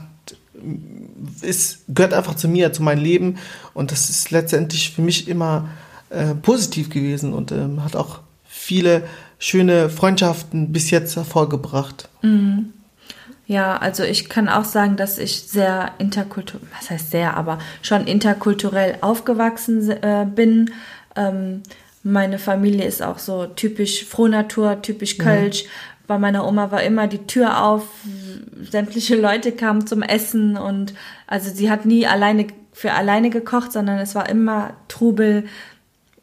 ist, gehört einfach zu mir, zu meinem Leben. Und das ist letztendlich für mich immer äh, positiv gewesen und ähm, hat auch viele schöne Freundschaften bis jetzt hervorgebracht. Mhm. Ja, also ich kann auch sagen, dass ich sehr interkulturell, was heißt sehr, aber schon interkulturell aufgewachsen äh, bin. Ähm, meine Familie ist auch so typisch Frohnatur, typisch Kölsch. Mhm bei meiner Oma war immer die Tür auf, sämtliche Leute kamen zum Essen und also sie hat nie alleine für alleine gekocht, sondern es war immer Trubel.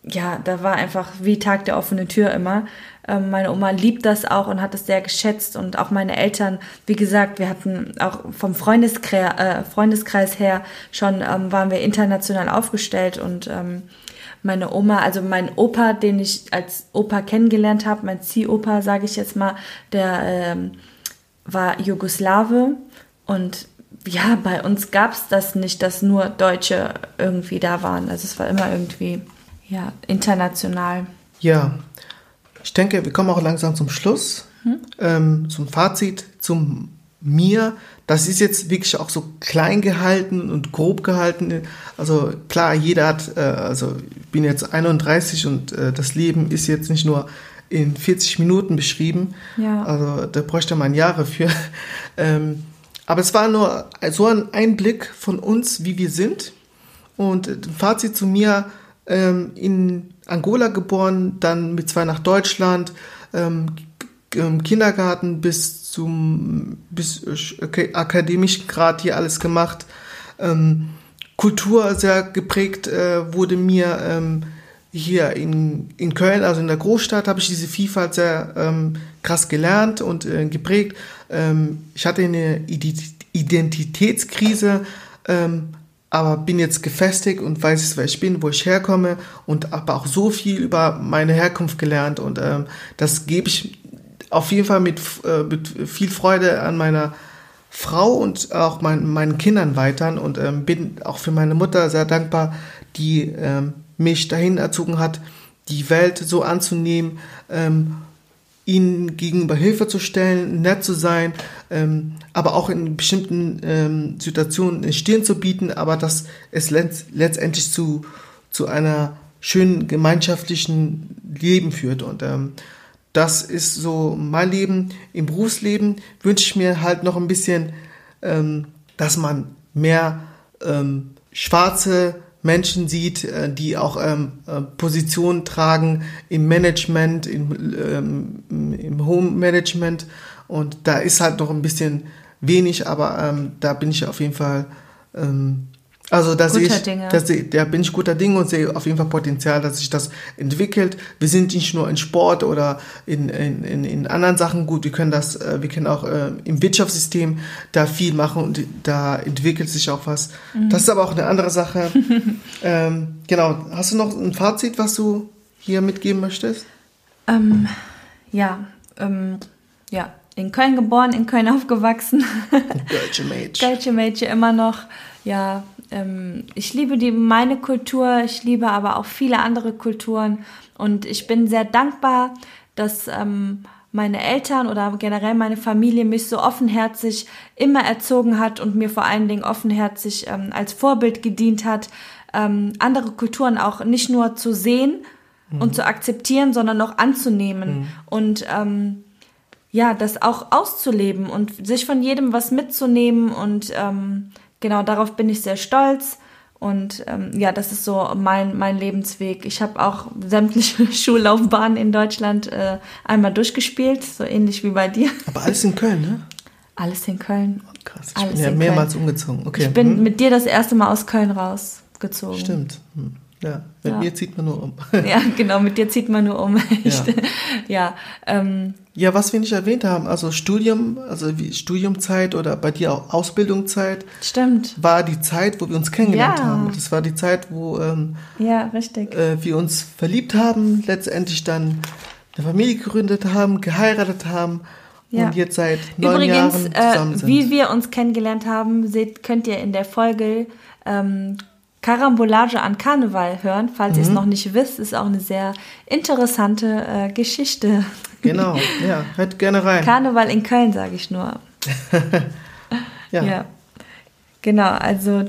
Ja, da war einfach wie Tag der offenen Tür immer. Ähm, meine Oma liebt das auch und hat es sehr geschätzt und auch meine Eltern, wie gesagt, wir hatten auch vom Freundeskreis, äh, Freundeskreis her schon, ähm, waren wir international aufgestellt und ähm, meine Oma, also mein Opa, den ich als Opa kennengelernt habe, mein Ziehopa, sage ich jetzt mal, der ähm, war Jugoslawe und ja, bei uns gab es das nicht, dass nur Deutsche irgendwie da waren. Also es war immer irgendwie, ja, international. Ja, ich denke, wir kommen auch langsam zum Schluss, hm? ähm, zum Fazit, zum mir. Das ist jetzt wirklich auch so klein gehalten und grob gehalten. Also klar, jeder hat, äh, also ich bin jetzt 31 und äh, das Leben ist jetzt nicht nur in 40 Minuten beschrieben. Ja. Also da bräuchte man Jahre für. (laughs) ähm, aber es war nur so ein Einblick von uns, wie wir sind. Und ein Fazit zu mir, ähm, in Angola geboren, dann mit zwei nach Deutschland, ähm, Kindergarten bis zum bis akademischen Grad hier alles gemacht. Ähm, Kultur sehr geprägt äh, wurde mir ähm, hier in, in Köln, also in der Großstadt, habe ich diese Vielfalt sehr ähm, krass gelernt und äh, geprägt. Ähm, ich hatte eine Identitätskrise, ähm, aber bin jetzt gefestigt und weiß, wer ich bin, wo ich herkomme und habe auch so viel über meine Herkunft gelernt und ähm, das gebe ich auf jeden Fall mit, äh, mit viel Freude an meiner Frau und auch mein, meinen Kindern weiter und ähm, bin auch für meine Mutter sehr dankbar, die ähm, mich dahin erzogen hat, die Welt so anzunehmen, ähm, ihnen gegenüber Hilfe zu stellen, nett zu sein, ähm, aber auch in bestimmten ähm, Situationen Stirn zu bieten, aber dass es letztendlich zu, zu einer schönen gemeinschaftlichen Leben führt. Und ähm, das ist so mein Leben. Im Berufsleben wünsche ich mir halt noch ein bisschen, ähm, dass man mehr ähm, schwarze Menschen sieht, äh, die auch ähm, äh, Positionen tragen im Management, im, ähm, im Home Management. Und da ist halt noch ein bisschen wenig, aber ähm, da bin ich auf jeden Fall ähm, also da sehe ich, da, da bin ich guter Dinge und sehe auf jeden Fall Potenzial, dass sich das entwickelt. Wir sind nicht nur in Sport oder in, in, in, in anderen Sachen gut, wir können das, äh, wir können auch äh, im Wirtschaftssystem da viel machen und da entwickelt sich auch was. Mhm. Das ist aber auch eine andere Sache. (laughs) ähm, genau, hast du noch ein Fazit, was du hier mitgeben möchtest? Ähm, ja, ähm, ja, in Köln geboren, in Köln aufgewachsen. Deutsche Mädchen. (laughs) Deutsche Mädchen immer noch. Ja, ähm, ich liebe die, meine Kultur, ich liebe aber auch viele andere Kulturen und ich bin sehr dankbar, dass ähm, meine Eltern oder generell meine Familie mich so offenherzig immer erzogen hat und mir vor allen Dingen offenherzig ähm, als Vorbild gedient hat, ähm, andere Kulturen auch nicht nur zu sehen mhm. und zu akzeptieren, sondern auch anzunehmen mhm. und ähm, ja, das auch auszuleben und sich von jedem was mitzunehmen und ähm, genau darauf bin ich sehr stolz. Und ähm, ja, das ist so mein, mein Lebensweg. Ich habe auch sämtliche (laughs) Schullaufbahnen in Deutschland äh, einmal durchgespielt, so ähnlich wie bei dir. Aber alles in Köln, ne? Alles in Köln. Oh, krass, ich alles bin ja mehrmals Köln. umgezogen. Okay. Ich bin hm. mit dir das erste Mal aus Köln rausgezogen. Stimmt. Hm. Ja, mit ja. mir zieht man nur um. (laughs) ja, genau, mit dir zieht man nur um. ja. (laughs) ja, ähm, ja, was wir nicht erwähnt haben, also Studium, also wie Studiumzeit oder bei dir auch Ausbildungszeit. Stimmt. War die Zeit, wo wir uns kennengelernt ja. haben. Das war die Zeit, wo ähm, ja, richtig. Äh, wir uns verliebt haben, letztendlich dann eine Familie gegründet haben, geheiratet haben. Ja. Und jetzt seit neun Übrigens, Jahren äh, zusammen sind. Äh, wie wir uns kennengelernt haben, seht, könnt ihr in der Folge ähm, Karambolage an Karneval hören. Falls mhm. ihr es noch nicht wisst, ist auch eine sehr interessante äh, Geschichte. Genau, (laughs) ja, hört gerne rein. Karneval in Köln, sage ich nur. (laughs) ja. ja. Genau, also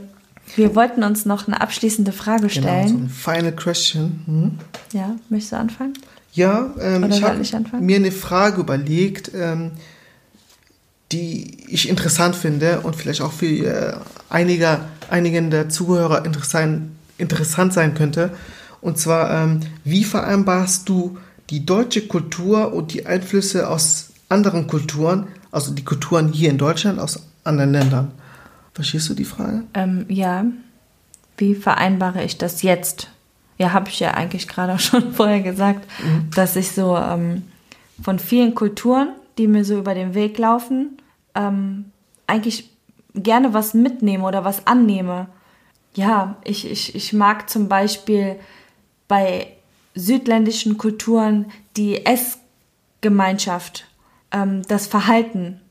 wir wollten uns noch eine abschließende Frage stellen. Genau, so ein final question. Hm? Ja, möchtest du anfangen? Ja, ähm, ich habe mir eine Frage überlegt, ähm, die ich interessant finde und vielleicht auch für äh, einige, einigen der Zuhörer interessant, sein könnte. Und zwar, ähm, wie vereinbarst du die deutsche Kultur und die Einflüsse aus anderen Kulturen, also die Kulturen hier in Deutschland, aus anderen Ländern? Verstehst du die Frage? Ähm, ja. Wie vereinbare ich das jetzt? Ja, habe ich ja eigentlich gerade auch (laughs) schon vorher gesagt, mhm. dass ich so ähm, von vielen Kulturen, die mir so über den Weg laufen, ähm, eigentlich gerne was mitnehme oder was annehme. Ja, ich, ich, ich mag zum Beispiel bei südländischen Kulturen die Essgemeinschaft, ähm, das Verhalten.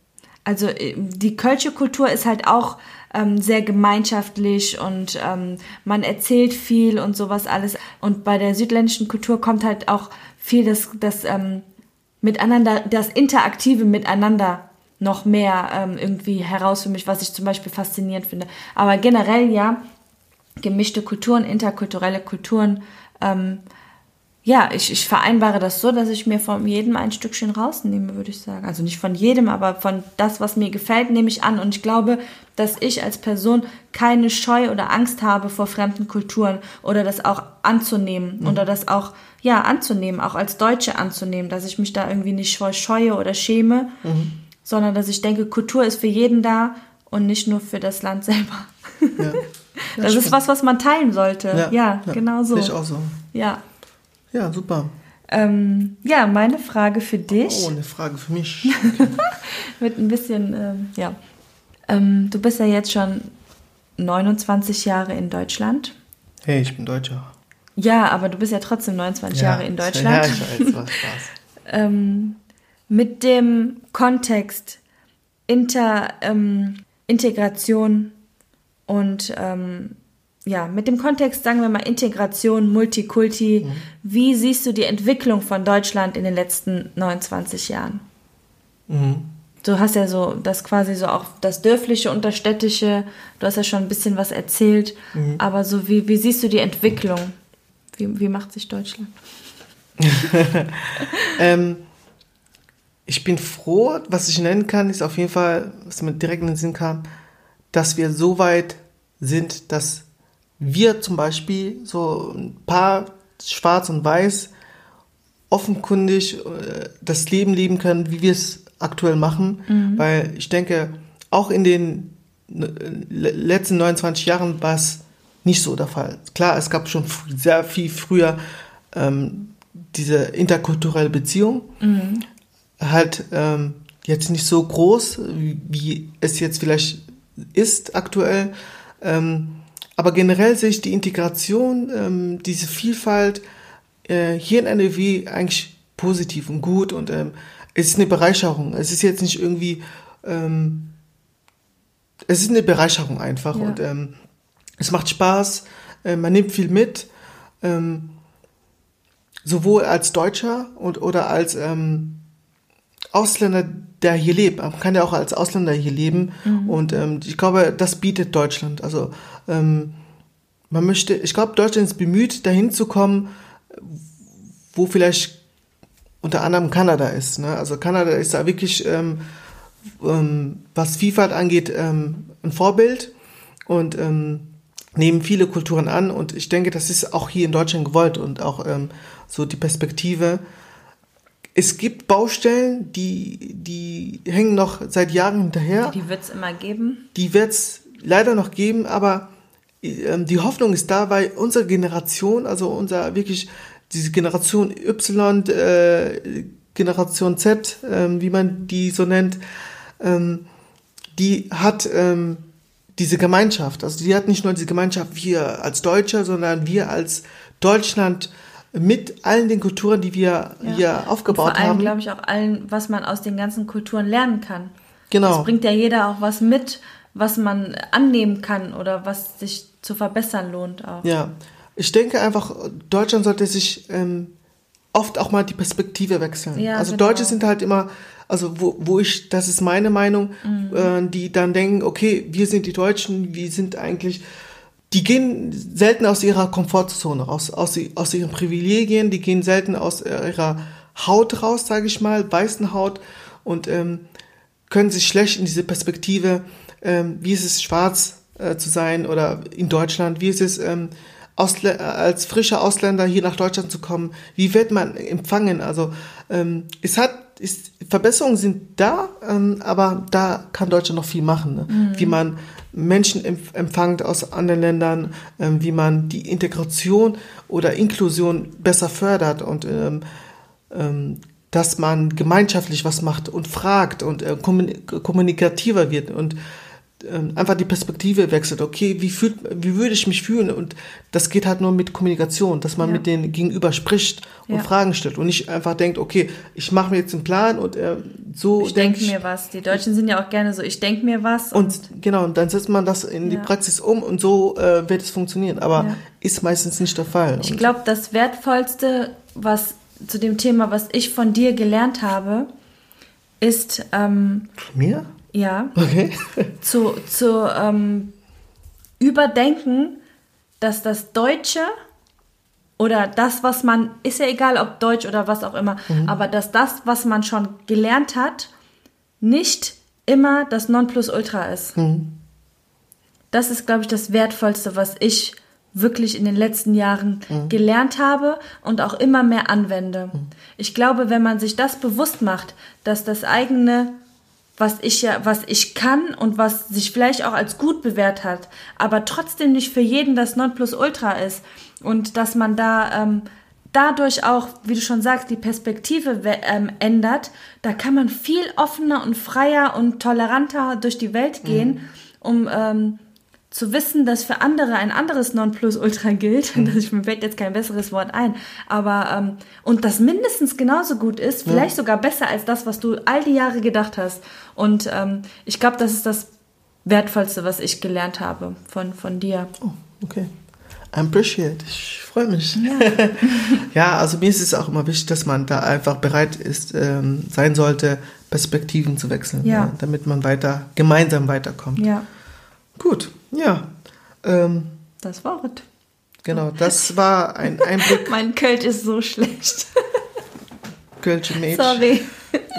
also äh, die kölsche Kultur ist halt auch ähm, sehr gemeinschaftlich und ähm, man erzählt viel und sowas alles. Und bei der südländischen Kultur kommt halt auch viel das, das ähm, Miteinander, das interaktive Miteinander noch mehr ähm, irgendwie heraus für mich, was ich zum Beispiel faszinierend finde. Aber generell ja, gemischte Kulturen, interkulturelle Kulturen ähm, ja, ich, ich vereinbare das so, dass ich mir von jedem ein Stückchen rausnehme, würde ich sagen. Also nicht von jedem, aber von das, was mir gefällt, nehme ich an. Und ich glaube, dass ich als Person keine Scheu oder Angst habe vor fremden Kulturen oder das auch anzunehmen mhm. oder das auch, ja, anzunehmen, auch als Deutsche anzunehmen, dass ich mich da irgendwie nicht scheue oder schäme, mhm. Sondern dass ich denke, Kultur ist für jeden da und nicht nur für das Land selber. Ja. (laughs) Das stimmt. ist was, was man teilen sollte. Ja, ja, ja genau so. Ich auch so. Ja. Ja, super. Ähm, ja, meine Frage für dich. Oh, eine Frage für mich. Okay. (laughs) Mit ein bisschen, ähm, ja. Ähm, du bist ja jetzt schon 29 Jahre in Deutschland. Hey, ich bin Deutscher. Ja, aber du bist ja trotzdem 29 ja, Jahre in Deutschland. Ja, ich weiß, was Spaß. (laughs) mit dem Kontext Inter, ähm, Integration und ähm, ja, mit dem Kontext, sagen wir mal, Integration, Multikulti, mhm. wie siehst du die Entwicklung von Deutschland in den letzten 29 Jahren? Mhm. Du hast ja so das quasi so auch das Dörfliche und das Städtische, du hast ja schon ein bisschen was erzählt, mhm. aber so wie, wie siehst du die Entwicklung? Wie, wie macht sich Deutschland? (laughs) ähm, ich bin froh, was ich nennen kann, ist auf jeden Fall, was mir direkt in den Sinn kam, dass wir so weit sind, dass wir zum Beispiel so ein paar schwarz und weiß offenkundig äh, das Leben leben können, wie wir es aktuell machen. Mhm. Weil ich denke, auch in den äh, letzten 29 Jahren war es nicht so der Fall. Klar, es gab schon sehr viel früher ähm, diese interkulturelle Beziehung. Mhm. Halt ähm, jetzt nicht so groß, wie, wie, es jetzt vielleicht ist aktuell. Ähm, aber generell sehe ich die Integration, ähm, diese Vielfalt äh, hier in NRW eigentlich positiv und gut und ähm, es ist eine Bereicherung. Es ist jetzt nicht irgendwie, ähm, es ist eine Bereicherung einfach ja. und ähm, es macht Spaß, äh, man nimmt viel mit, ähm, sowohl als Deutscher und, oder als ähm, Ausländer, der hier lebt. Man kann ja auch als Ausländer hier leben. Mhm. Und ähm, ich glaube, das bietet Deutschland. Also ähm, man möchte, ich glaube, Deutschland ist bemüht, dahin zu kommen, wo vielleicht unter anderem Kanada ist. Ne? Also Kanada ist da wirklich, ähm, ähm, was Vielfalt angeht, ähm, ein Vorbild und ähm, nehmen viele Kulturen an. Und ich denke, das ist auch hier in Deutschland gewollt und auch so die Perspektive es gibt Baustellen, die, die hängen noch seit Jahren hinterher. Die wird es immer geben. Die wird es leider noch geben, aber äh, die Hoffnung ist da, weil unsere Generation, also unser wirklich, diese Generation Y, äh, Generation Z, äh, wie man die so nennt, ähm, die hat ähm, diese Gemeinschaft. Also die hat nicht nur diese Gemeinschaft wir als Deutsche, sondern wir als Deutschland mit allen den Kulturen, die wir ja. hier aufgebaut Und vor allem, haben. glaube ich, auch allen, was man aus den ganzen Kulturen lernen kann. Genau. Es bringt ja jeder auch was mit, was man annehmen kann oder was sich zu verbessern lohnt auch. Ja, ich denke einfach, Deutschland sollte sich ähm, oft auch mal die Perspektive wechseln. Ja, also genau. Deutsche sind halt immer, also wo, wo ich, das ist meine Meinung, mhm. äh, die dann denken, okay, wir sind die Deutschen, wir sind eigentlich die gehen selten aus ihrer Komfortzone raus, aus, aus ihren Privilegien, die gehen selten aus ihrer Haut raus, sage ich mal, weißen Haut. Und ähm, können sich schlecht in diese Perspektive, ähm, wie ist es schwarz äh, zu sein oder in Deutschland, wie ist es ähm, Ausl als frischer Ausländer hier nach Deutschland zu kommen, wie wird man empfangen? Also ähm, es hat ist, Verbesserungen sind da, ähm, aber da kann Deutschland noch viel machen, ne? mhm. wie man Menschen empfangt aus anderen Ländern, ähm, wie man die Integration oder Inklusion besser fördert und ähm, ähm, dass man gemeinschaftlich was macht und fragt und äh, kommunikativer wird. Und einfach die Perspektive wechselt. Okay, wie fühlt, wie würde ich mich fühlen? Und das geht halt nur mit Kommunikation, dass man Ja. mit denen gegenüber spricht und Ja. Fragen stellt und nicht einfach denkt, okay, ich mache mir jetzt einen Plan und äh, so Ich denk denke mir was. Die Deutschen sind ja auch gerne so, ich denke mir was. und genau, und dann setzt man das in die Ja. Praxis um und so äh, wird es funktionieren. Aber ist meistens nicht der Fall. Ich Und- glaube, das Wertvollste, was zu dem Thema, was ich von dir gelernt habe, ist, ähm, Mir? Ja, Okay. zu, zu ähm, überdenken, dass das Deutsche oder das, was man, ist ja egal, ob Deutsch oder was auch immer, aber dass das, was man schon gelernt hat, nicht immer das Nonplusultra ist. Das ist, glaube ich, das Wertvollste, was ich wirklich in den letzten Jahren gelernt habe und auch immer mehr anwende. Ich glaube, wenn man sich das bewusst macht, dass das eigene, was ich ja, was ich kann und was sich vielleicht auch als gut bewährt hat, aber trotzdem nicht für jeden das Nonplusultra ist. Und dass man da ähm, dadurch auch, wie du schon sagst, die Perspektive ähm, ändert, da kann man viel offener und freier und toleranter durch die Welt gehen, um ähm, zu wissen, dass für andere ein anderes Nonplusultra gilt, (laughs) dass ich mir fällt jetzt kein besseres Wort ein, aber ähm, und das mindestens genauso gut ist, vielleicht sogar besser als das, was du all die Jahre gedacht hast. Und ähm, ich glaube, das ist das Wertvollste, was ich gelernt habe von, von dir. Oh, okay. I appreciate. Ich freue mich. Ja. (laughs) also mir ist es auch immer wichtig, dass man da einfach bereit ist, ähm, sein sollte, Perspektiven zu wechseln, Ja. damit man weiter gemeinsam weiterkommt. Ja, Gut, ja. Ähm, das Wort. genau, das war ein (laughs) Einblick Mein Kölsch ist so schlecht. (laughs) Kölsch Mädchen. Sorry.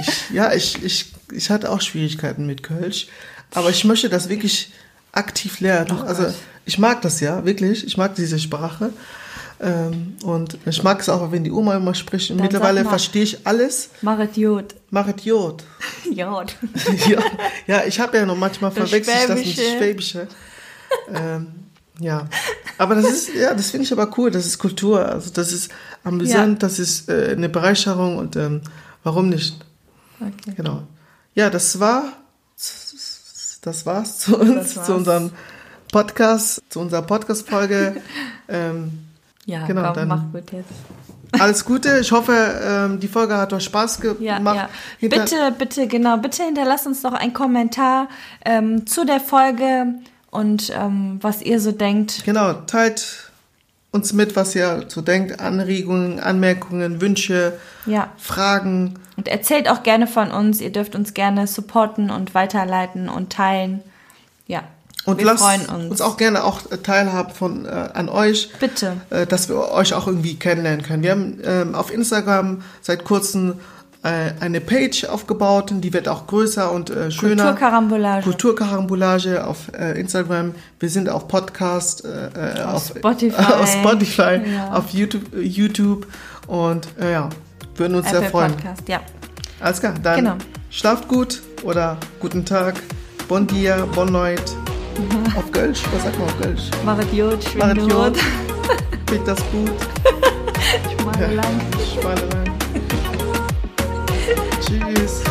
Ich, ja, ich, ich, ich hatte auch Schwierigkeiten mit Kölsch, aber ich möchte das wirklich aktiv lernen. Oh also ich mag das ja, wirklich. Ich mag diese Sprache. Ähm, und ich mag es auch, wenn die Oma immer spricht. Und Dann mittlerweile verstehe ich alles. Marit (laughs) Jod. Machet Jod. Jod. ja, ja, ich habe ja noch manchmal verwechselt das mit Schwäbische. Ähm, ja, aber das ist, ja, das finde ich aber cool. Das ist Kultur. Also das ist amüsant, das ist äh, eine Bereicherung und ähm, warum nicht? Okay. Genau. Ja, das war, das war's zu uns, war's. zu unserem Podcast, zu unserer Podcast-Folge. (laughs) ähm, Ja, Genau, komm, dann- mach gut jetzt. (laughs) alles Gute. Ich hoffe, ähm, die Folge hat euch Spaß gemacht. Ja, ja. Bitte, bitte, genau, bitte hinterlasst uns doch einen Kommentar ähm, zu der Folge und ähm, was ihr so denkt. Genau, teilt uns mit, was ihr so denkt. Anregungen, Anmerkungen, Wünsche, Ja. Fragen. Und erzählt auch gerne von uns. Ihr dürft uns gerne supporten und weiterleiten und teilen. Ja. Und wir lasst freuen uns. uns auch gerne auch äh, teilhaben von, äh, an euch. Bitte. äh, dass wir euch auch irgendwie kennenlernen können. Wir haben ähm, auf Instagram seit kurzem äh, eine Page aufgebaut die wird auch größer und äh, schöner. Kulturkarambolage. Kulturkarambolage auf äh, Instagram. Wir sind auf Podcast, äh, äh, auf, Spotify. (laughs) auf Spotify, Ja. auf YouTube, YouTube und äh, ja, würden uns Apple sehr freuen. Podcast, ja. Alles klar, dann Genau. schlaft gut oder guten Tag, bon dia, bon noit. Auf Kölsch, was sagt man auf Kölsch? Marit Jod, Macht schwinde Jod, Rot. fit das gut. Schmale lang. Schweine rein. Tschüss.